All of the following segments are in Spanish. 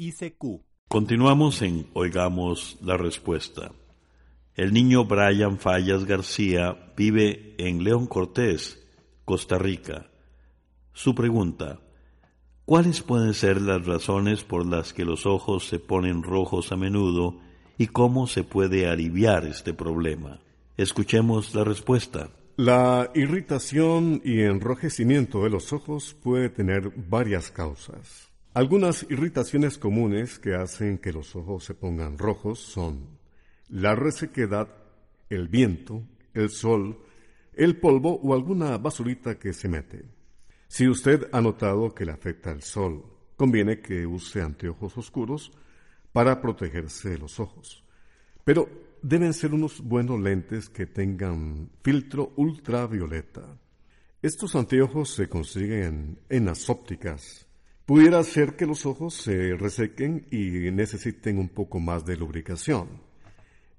ICQ. Continuamos en Oigamos la Respuesta. El niño Brian Fallas García vive en León Cortés, Costa Rica. Su pregunta, ¿cuáles pueden ser las razones por las que los ojos se ponen rojos a menudo y cómo se puede aliviar este problema? Escuchemos la respuesta. La irritación y enrojecimiento de los ojos puede tener varias causas. Algunas irritaciones comunes que hacen que los ojos se pongan rojos son la resequedad, el viento, el sol, el polvo o alguna basurita que se mete. Si usted ha notado que le afecta el sol, conviene que use anteojos oscuros para protegerse de los ojos. Pero deben ser unos buenos lentes que tengan filtro ultravioleta. Estos anteojos se consiguen en las ópticas. Pudiera ser que los ojos se resequen y necesiten un poco más de lubricación.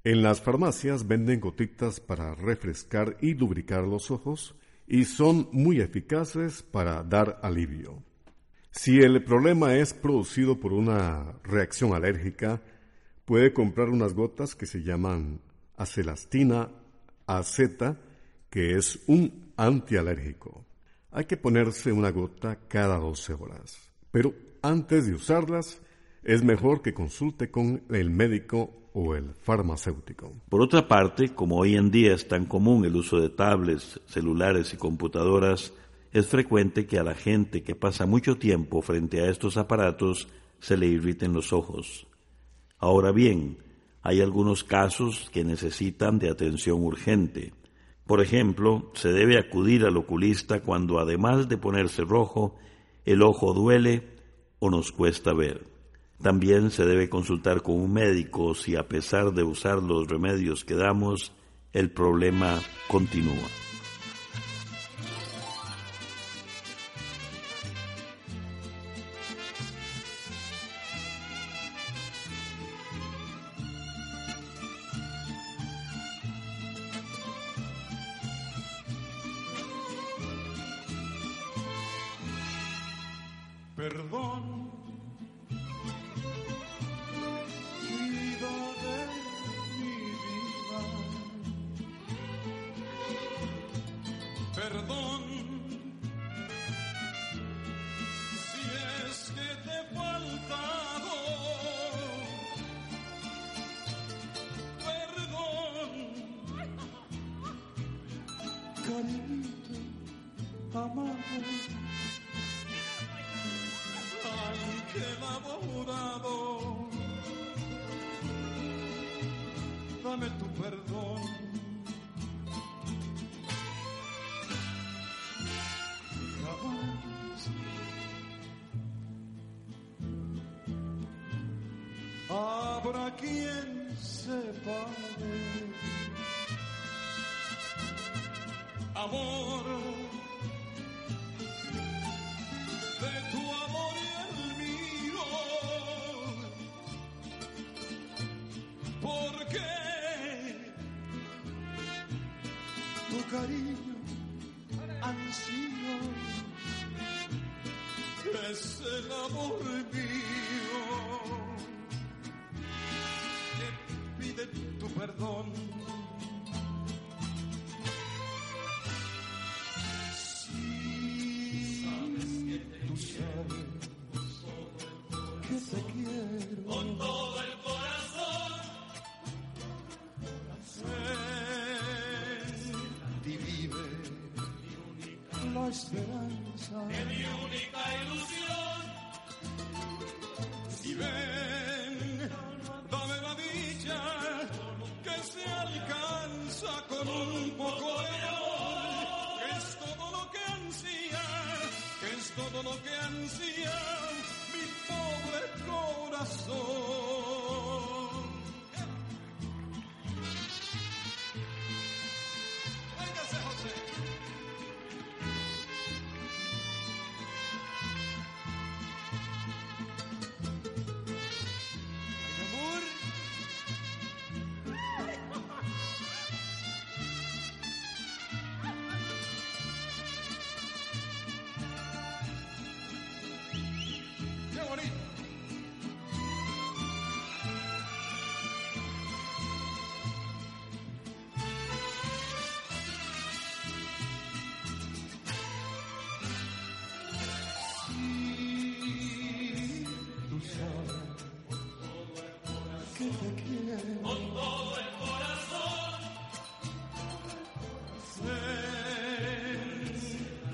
En las farmacias venden gotitas para refrescar y lubricar los ojos y son muy eficaces para dar alivio. Si el problema es producido por una reacción alérgica, puede comprar unas gotas que se llaman acelastina AZ, que es un antialérgico. Hay que ponerse una gota cada 12 horas, pero antes de usarlas es mejor que consulte con el médico o el farmacéutico. Por otra parte, como hoy en día es tan común el uso de tablets, celulares y computadoras, es frecuente que a la gente que pasa mucho tiempo frente a estos aparatos se le irriten los ojos. Ahora bien, hay algunos casos que necesitan de atención urgente. Por ejemplo, se debe acudir al oculista cuando además de ponerse rojo, el ojo duele o nos cuesta ver. También se debe consultar con un médico si a pesar de usar los remedios que damos, el problema continúa. Dame tu cariño ansío es el amor esperanza. Con todo el corazón.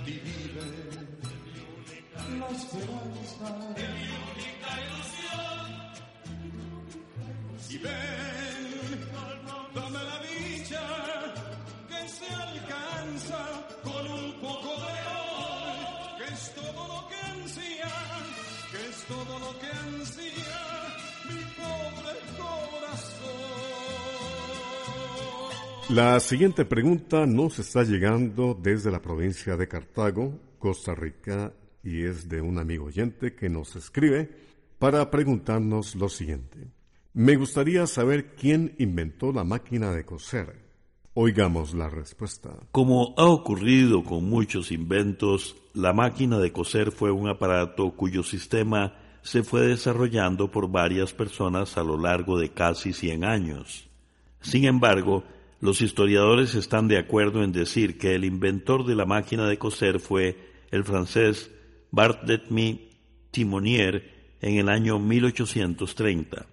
Vive la esperanza. Es mi La siguiente pregunta nos está llegando desde la provincia de Cartago, Costa Rica, y es de un amigo oyente que nos escribe para preguntarnos lo siguiente. Me gustaría saber quién inventó la máquina de coser. Oigamos la respuesta. Como ha ocurrido con muchos inventos, la máquina de coser fue un aparato cuyo sistema se fue desarrollando por varias personas a lo largo de casi 100 años. Sin embargo, los historiadores están de acuerdo en decir que el inventor de la máquina de coser fue el francés Barthélemy Timonier en el año 1830.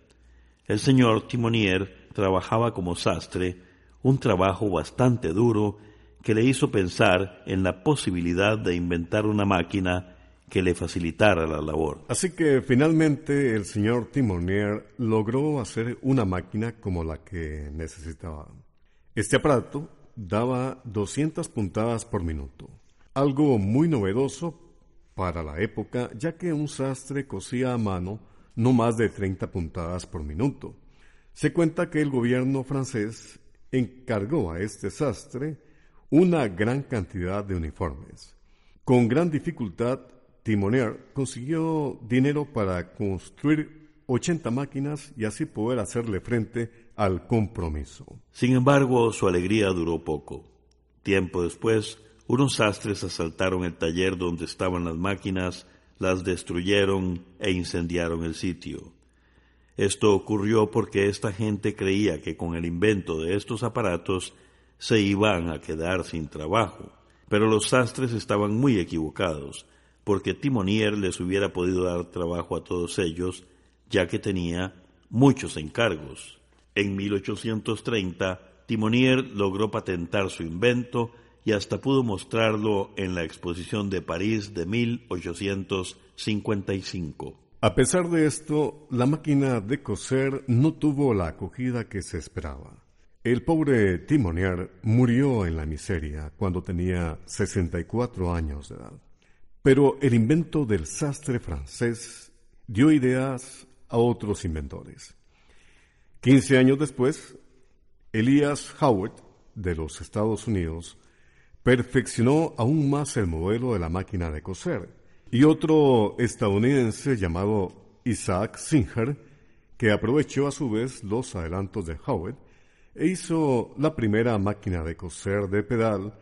El señor Timonier trabajaba como sastre, un trabajo bastante duro que le hizo pensar en la posibilidad de inventar una máquina que le facilitara la labor. Así que finalmente el señor Timonier logró hacer una máquina como la que necesitaba. Este aparato daba 200 puntadas por minuto, algo muy novedoso para la época, ya que un sastre cosía a mano no más de 30 puntadas por minuto. Se cuenta que el gobierno francés encargó a este sastre una gran cantidad de uniformes. Con gran dificultad, Timonier consiguió dinero para construir 80 máquinas y así poder hacerle frente al compromiso. Sin embargo, su alegría duró poco. Tiempo después, unos sastres asaltaron el taller donde estaban las máquinas, las destruyeron e incendiaron el sitio. Esto ocurrió porque esta gente creía que con el invento de estos aparatos se iban a quedar sin trabajo. Pero los sastres estaban muy equivocados, porque Timonier les hubiera podido dar trabajo a todos ellos, ya que tenía muchos encargos. En 1830, Timonier logró patentar su invento y hasta pudo mostrarlo en la exposición de París de 1855. A pesar de esto, la máquina de coser no tuvo la acogida que se esperaba. El pobre Timonier murió en la miseria cuando tenía 64 años de edad. Pero el invento del sastre francés dio ideas a otros inventores. Quince años después, Elias Howard, de los Estados Unidos, perfeccionó aún más el modelo de la máquina de coser, y otro estadounidense llamado Isaac Singer, que aprovechó a su vez los adelantos de Howard e hizo la primera máquina de coser de pedal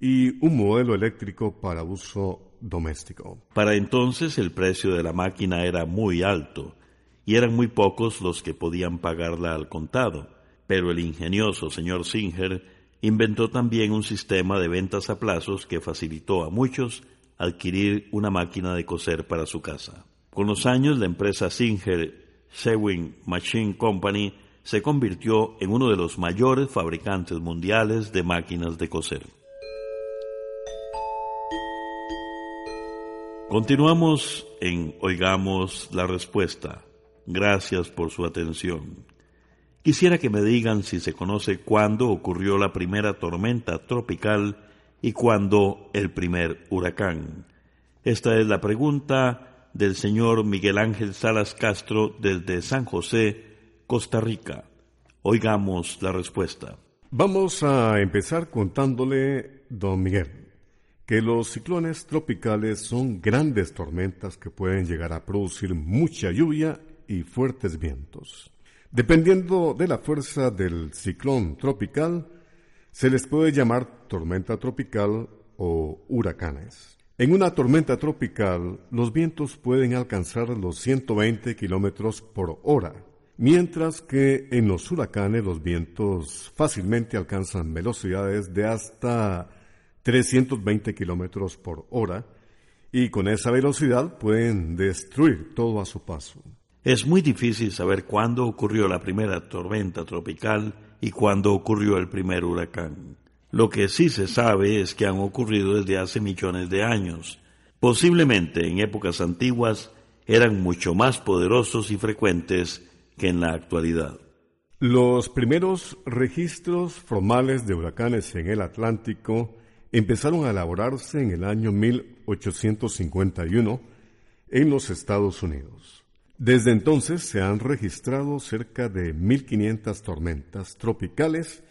y un modelo eléctrico para uso doméstico. Para entonces el precio de la máquina era muy alto y eran muy pocos los que podían pagarla al contado, pero el ingenioso señor Singer inventó también un sistema de ventas a plazos que facilitó a muchos adquirir una máquina de coser para su casa. Con los años la empresa Singer Sewing Machine Company se convirtió en uno de los mayores fabricantes mundiales de máquinas de coser. Continuamos en Oigamos la Respuesta. Gracias por su atención. Quisiera que me digan si se conoce cuándo ocurrió la primera tormenta tropical y cuándo el primer huracán. Esta es la pregunta del señor Miguel Ángel Salas Castro desde San José, Costa Rica. Oigamos la respuesta. Vamos a empezar contándole, don Miguel, que los ciclones tropicales son grandes tormentas que pueden llegar a producir mucha lluvia y fuertes vientos. Dependiendo de la fuerza del ciclón tropical, se les puede llamar tormenta tropical o huracanes. En una tormenta tropical, los vientos pueden alcanzar los 120 kilómetros por hora, mientras que en los huracanes los vientos fácilmente alcanzan velocidades de hasta 320 kilómetros por hora y con esa velocidad pueden destruir todo a su paso. Es muy difícil saber cuándo ocurrió la primera tormenta tropical y cuándo ocurrió el primer huracán. Lo que sí se sabe es que han ocurrido desde hace millones de años. Posiblemente en épocas antiguas eran mucho más poderosos y frecuentes que en la actualidad. Los primeros registros formales de huracanes en el Atlántico empezaron a elaborarse en el año 1851 en los Estados Unidos. Desde entonces se han registrado cerca de 1.500 tormentas tropicales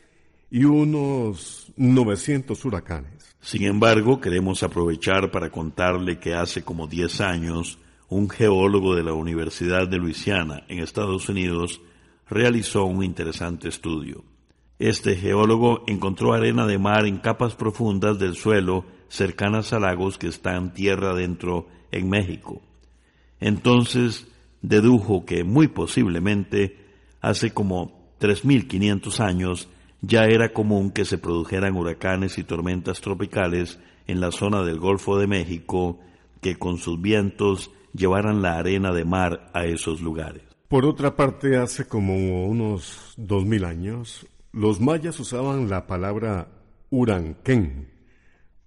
y unos 900 huracanes. Sin embargo, queremos aprovechar para contarle que hace como 10 años un geólogo de la Universidad de Luisiana en Estados Unidos realizó un interesante estudio. Este geólogo encontró arena de mar en capas profundas del suelo cercanas a lagos que están tierra adentro en México. Entonces dedujo que muy posiblemente hace como 3.500 años ya era común que se produjeran huracanes y tormentas tropicales en la zona del Golfo de México que con sus vientos llevaran la arena de mar a esos lugares. Por otra parte, hace como unos 2.000 años, los mayas usaban la palabra Uranquén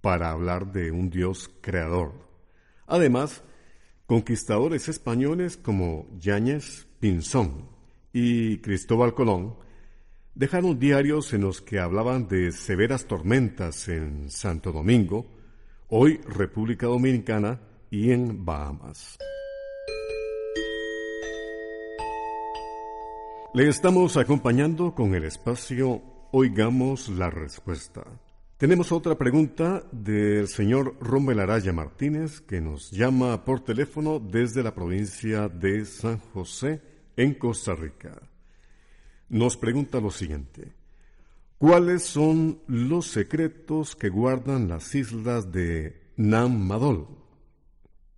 para hablar de un dios creador. Además, conquistadores españoles como Yáñez Pinzón y Cristóbal Colón dejaron diarios en los que hablaban de severas tormentas en Santo Domingo, hoy República Dominicana y en Bahamas. Le estamos acompañando con el espacio Oigamos la Respuesta. Tenemos otra pregunta del señor Rommel Araya Martínez que nos llama por teléfono desde la provincia de San José en Costa Rica. Nos pregunta lo siguiente. ¿Cuáles son los secretos que guardan las islas de Nam Madol?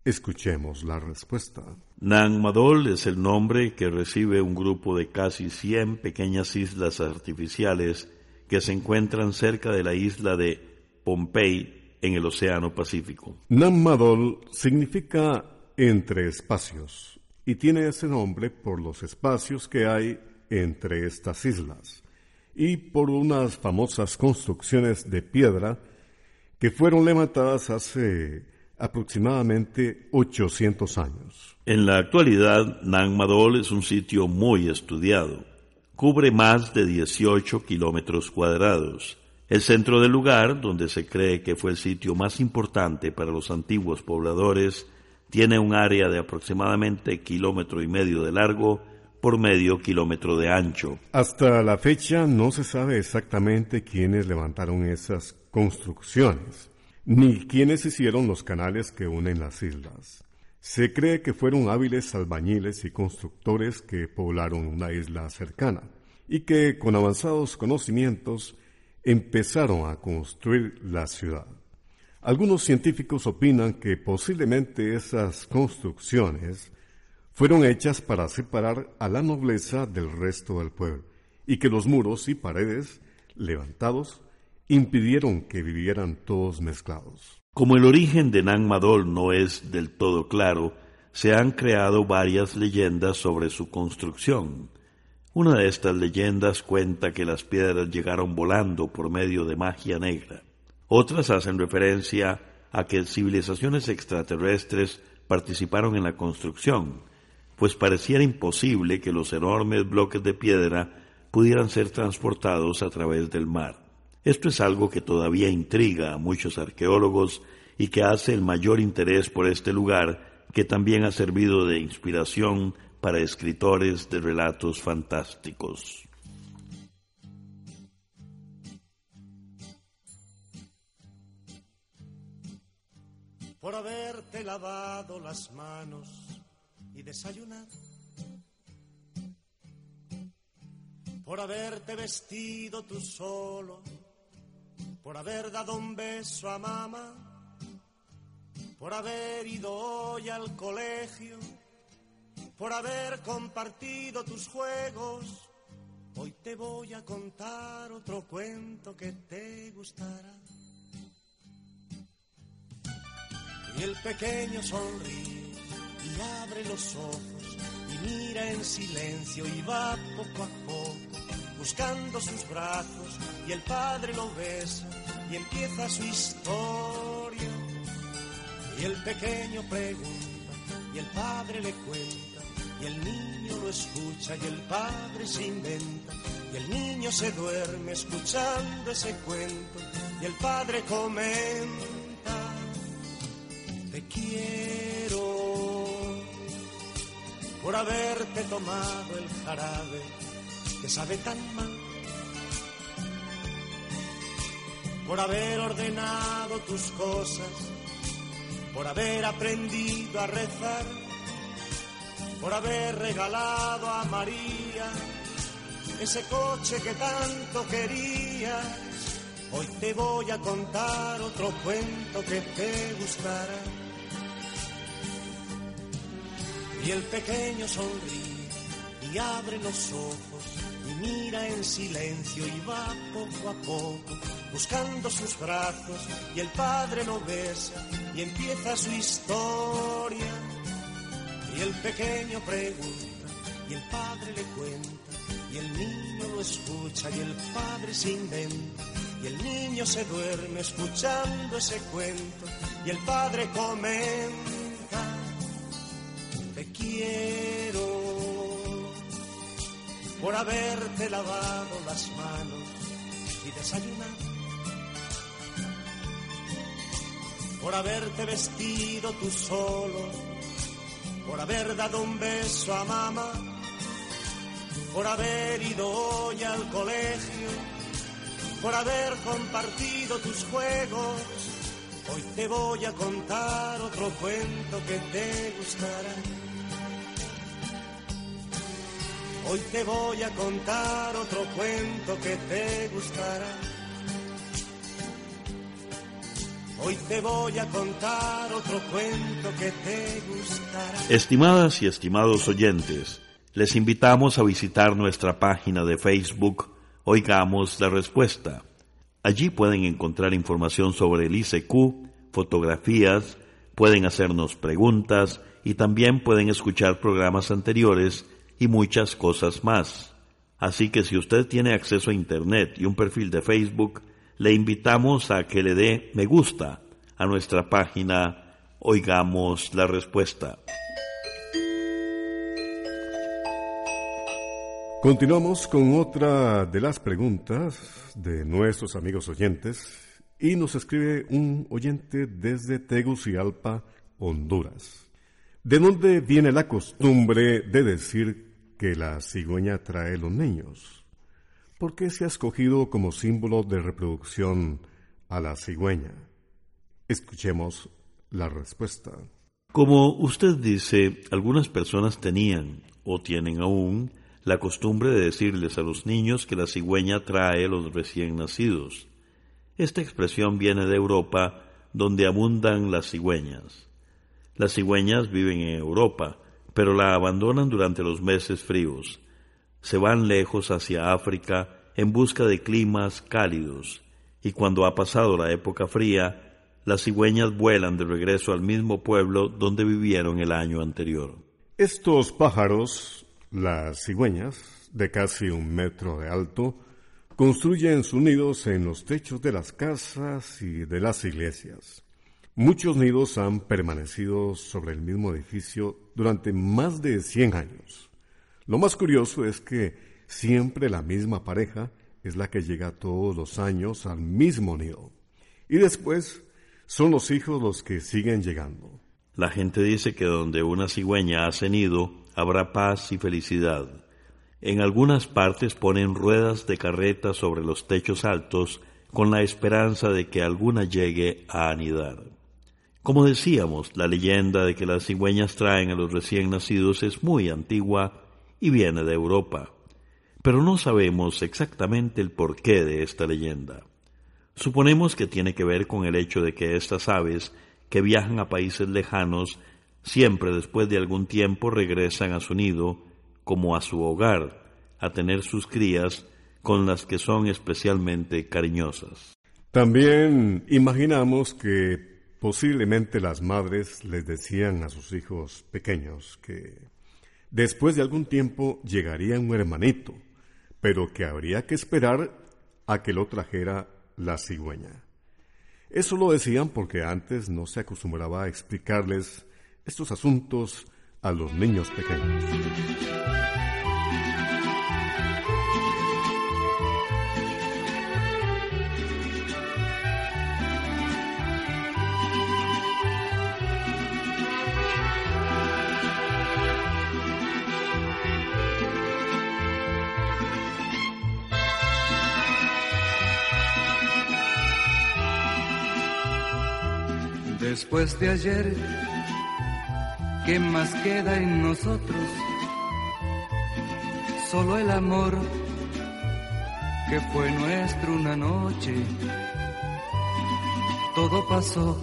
Escuchemos la respuesta. Nan Madol es el nombre que recibe un grupo de casi 100 pequeñas islas artificiales que se encuentran cerca de la isla de Pompey en el Océano Pacífico. Nan Madol significa entre espacios y tiene ese nombre por los espacios que hay entre estas islas y por unas famosas construcciones de piedra que fueron levantadas hace aproximadamente 800 años. En la actualidad, Nang Madol es un sitio muy estudiado. Cubre más de 18 kilómetros cuadrados. El centro del lugar, donde se cree que fue el sitio más importante para los antiguos pobladores, tiene un área de aproximadamente kilómetro y medio de largo por medio kilómetro de ancho. Hasta la fecha no se sabe exactamente quiénes levantaron esas construcciones ni quienes hicieron los canales que unen las islas. Se cree que fueron hábiles albañiles y constructores que poblaron una isla cercana y que con avanzados conocimientos empezaron a construir la ciudad. Algunos científicos opinan que posiblemente esas construcciones fueron hechas para separar a la nobleza del resto del pueblo y que los muros y paredes levantados impidieron que vivieran todos mezclados. Como el origen de Nan Madol no es del todo claro, se han creado varias leyendas sobre su construcción. Una de estas leyendas cuenta que las piedras llegaron volando por medio de magia negra. Otras hacen referencia a que civilizaciones extraterrestres participaron en la construcción, pues pareciera imposible que los enormes bloques de piedra pudieran ser transportados a través del mar. Esto es algo que todavía intriga a muchos arqueólogos y que hace el mayor interés por este lugar, que también ha servido de inspiración para escritores de relatos fantásticos. Por haberte lavado las manos y desayunado por haberte vestido tú solo, por haber dado un beso a mamá, por haber ido hoy al colegio, por haber compartido tus juegos. Hoy te voy a contar otro cuento que te gustará. Y el pequeño sonríe y abre los ojos y mira en silencio y va poco a poco buscando sus brazos y el padre lo besa y empieza su historia. Y el pequeño pregunta y el padre le cuenta y el niño lo escucha y el padre se inventa y el niño se duerme escuchando ese cuento y el padre comenta, te quiero por haberte tomado el jarabe que sabe tan mal por haber ordenado tus cosas, por haber aprendido a rezar, por haber regalado a María ese coche que tanto querías. Hoy te voy a contar otro cuento que te gustará. Y el pequeño sonríe y abre los ojos mira en silencio y va poco a poco buscando sus brazos y el padre lo besa y empieza su historia. Y el pequeño pregunta y el padre le cuenta y el niño lo escucha y el padre se inventa y el niño se duerme escuchando ese cuento y el padre comenta, te quiero por haberte lavado las manos y desayunado, por haberte vestido tú solo, por haber dado un beso a mamá, por haber ido hoy al colegio, por haber compartido tus juegos. Hoy te voy a contar otro cuento que te gustará Hoy te voy a contar otro cuento que te gustará. Hoy te voy a contar otro cuento que te gustará. Estimadas y estimados oyentes, les invitamos a visitar nuestra página de Facebook Oigamos la Respuesta. Allí pueden encontrar información sobre el ICQ, fotografías, pueden hacernos preguntas y también pueden escuchar programas anteriores y muchas cosas más. Así que si usted tiene acceso a Internet y un perfil de Facebook, le invitamos a que le dé me gusta a nuestra página Oigamos la Respuesta. Continuamos con otra de las preguntas de nuestros amigos oyentes y nos escribe un oyente desde Tegucigalpa, Honduras. ¿De dónde viene la costumbre de decir que la cigüeña trae los niños? ¿Por qué se ha escogido como símbolo de reproducción a la cigüeña? Escuchemos la respuesta. Como usted dice, algunas personas tenían o tienen aún la costumbre de decirles a los niños que la cigüeña trae los recién nacidos. Esta expresión viene de Europa, donde abundan las cigüeñas. Las cigüeñas viven en Europa, pero la abandonan durante los meses fríos. Se van lejos hacia África en busca de climas cálidos, y cuando ha pasado la época fría, las cigüeñas vuelan de regreso al mismo pueblo donde vivieron el año anterior. Estos pájaros, las cigüeñas, de casi un metro de alto, construyen sus nidos en los techos de las casas y de las iglesias. Muchos nidos han permanecido sobre el mismo edificio durante más de 100 años. Lo más curioso es que siempre la misma pareja es la que llega todos los años al mismo nido. Y después son los hijos los que siguen llegando. La gente dice que donde una cigüeña hace nido habrá paz y felicidad. En algunas partes ponen ruedas de carreta sobre los techos altos con la esperanza de que alguna llegue a anidar. Como decíamos, la leyenda de que las cigüeñas traen a los recién nacidos es muy antigua y viene de Europa, pero no sabemos exactamente el porqué de esta leyenda. Suponemos que tiene que ver con el hecho de que estas aves que viajan a países lejanos siempre después de algún tiempo regresan a su nido como a su hogar, a tener sus crías con las que son especialmente cariñosas. También imaginamos que posiblemente las madres les decían a sus hijos pequeños que después de algún tiempo llegaría un hermanito, pero que habría que esperar a que lo trajera la cigüeña. Eso lo decían porque antes no se acostumbraba a explicarles estos asuntos a los niños pequeños. Después de ayer, ¿qué más queda en nosotros? Solo el amor que fue nuestro una noche. Todo pasó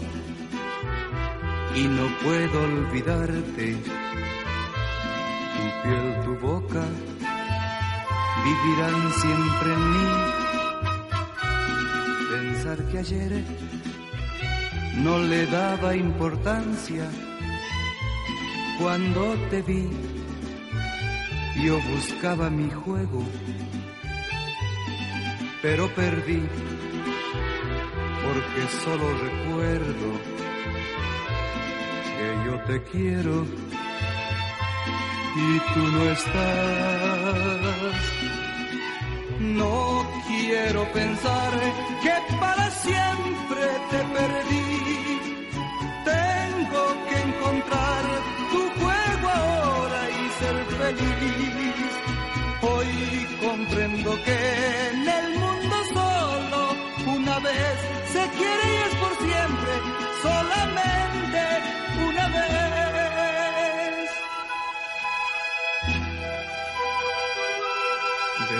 y no puedo olvidarte. Tu piel, tu boca vivirán siempre en mí. Pensar que ayer no le daba importancia cuando te vi. Yo buscaba mi juego, pero perdí porque solo recuerdo que yo te quiero y tú no estás. No quiero pensar que para siempre te perdí que encontrar tu juego ahora y ser feliz. Hoy comprendo que en el mundo solo una vez se quiere y es por siempre, solamente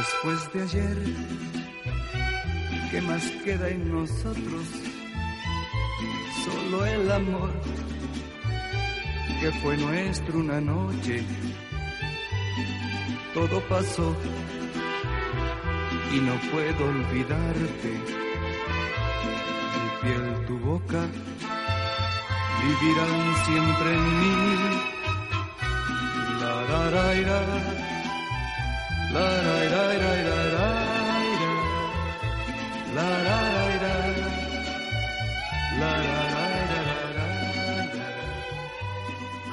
Después de ayer, ¿qué más queda en nosotros? Solo el amor que fue nuestro una noche. Todo pasó y no puedo olvidarte. Tu piel, tu boca vivirán siempre en mí. La la la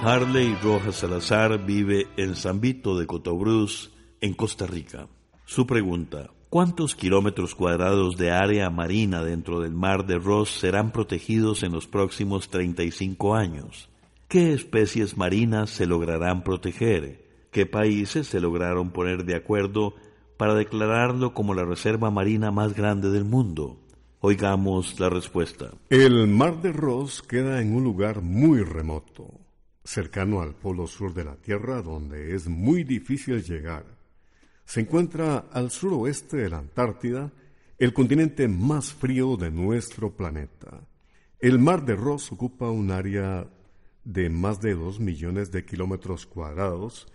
Harley Rojas Salazar vive en San Vito de Cotobruz, en Costa Rica. Su pregunta, ¿cuántos kilómetros cuadrados de área marina dentro del mar de Ross serán protegidos en los próximos 35 años? ¿Qué especies marinas se lograrán proteger? ¿Qué países se lograron poner de acuerdo para declararlo como la reserva marina más grande del mundo? Oigamos la respuesta. El mar de Ross queda en un lugar muy remoto cercano al polo sur de la Tierra, donde es muy difícil llegar. Se encuentra al suroeste de la Antártida, el continente más frío de nuestro planeta. El mar de Ross ocupa un área de más de dos millones de kilómetros cuadrados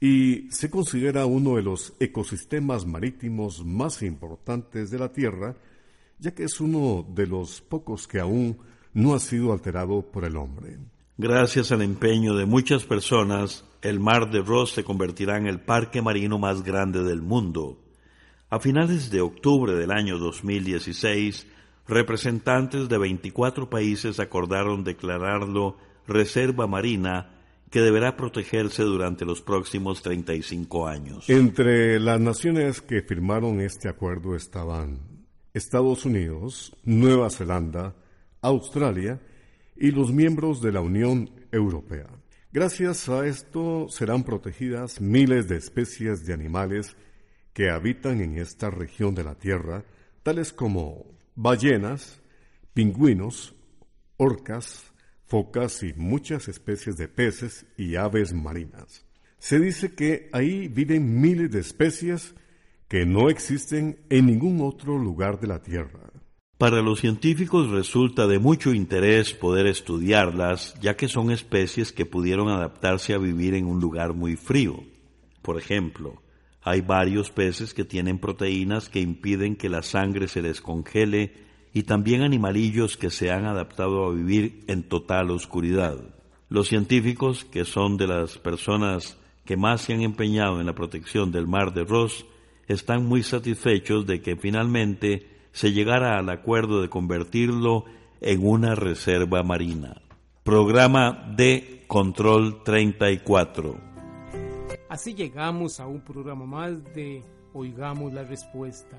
y se considera uno de los ecosistemas marítimos más importantes de la Tierra, ya que es uno de los pocos que aún no ha sido alterado por el hombre. Gracias al empeño de muchas personas, el Mar de Ross se convertirá en el parque marino más grande del mundo. A finales de octubre del año 2016, representantes de 24 países acordaron declararlo reserva marina que deberá protegerse durante los próximos 35 años. Entre las naciones que firmaron este acuerdo estaban Estados Unidos, Nueva Zelanda, Australia y los miembros de la Unión Europea. Gracias a esto serán protegidas miles de especies de animales que habitan en esta región de la Tierra, tales como ballenas, pingüinos, orcas, focas y muchas especies de peces y aves marinas. Se dice que ahí viven miles de especies que no existen en ningún otro lugar de la Tierra. Para los científicos resulta de mucho interés poder estudiarlas, ya que son especies que pudieron adaptarse a vivir en un lugar muy frío. Por ejemplo, hay varios peces que tienen proteínas que impiden que la sangre se descongele y también animalillos que se han adaptado a vivir en total oscuridad. Los científicos, que son de las personas que más se han empeñado en la protección del mar de Ross, están muy satisfechos de que finalmente se llegara al acuerdo de convertirlo en una reserva marina. Programa de Control 34. Así llegamos a un programa más de Oigamos la Respuesta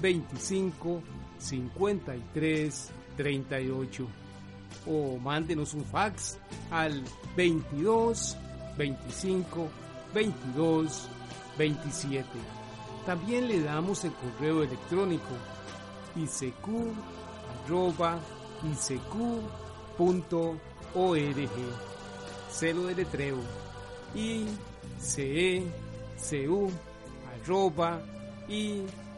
25 53 38 o mándenos un fax al 22 25 22 27. También le damos el correo electrónico isq arroba Celo de letreo i c e c u arroba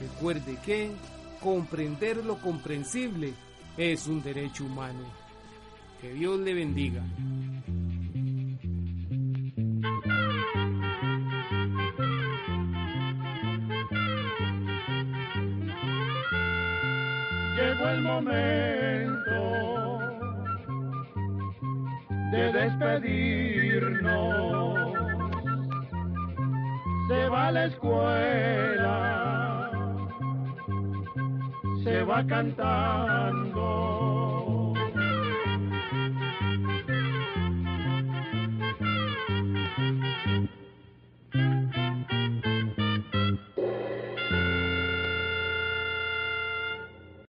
Recuerde que comprender lo comprensible es un derecho humano. Que Dios le bendiga. Cantando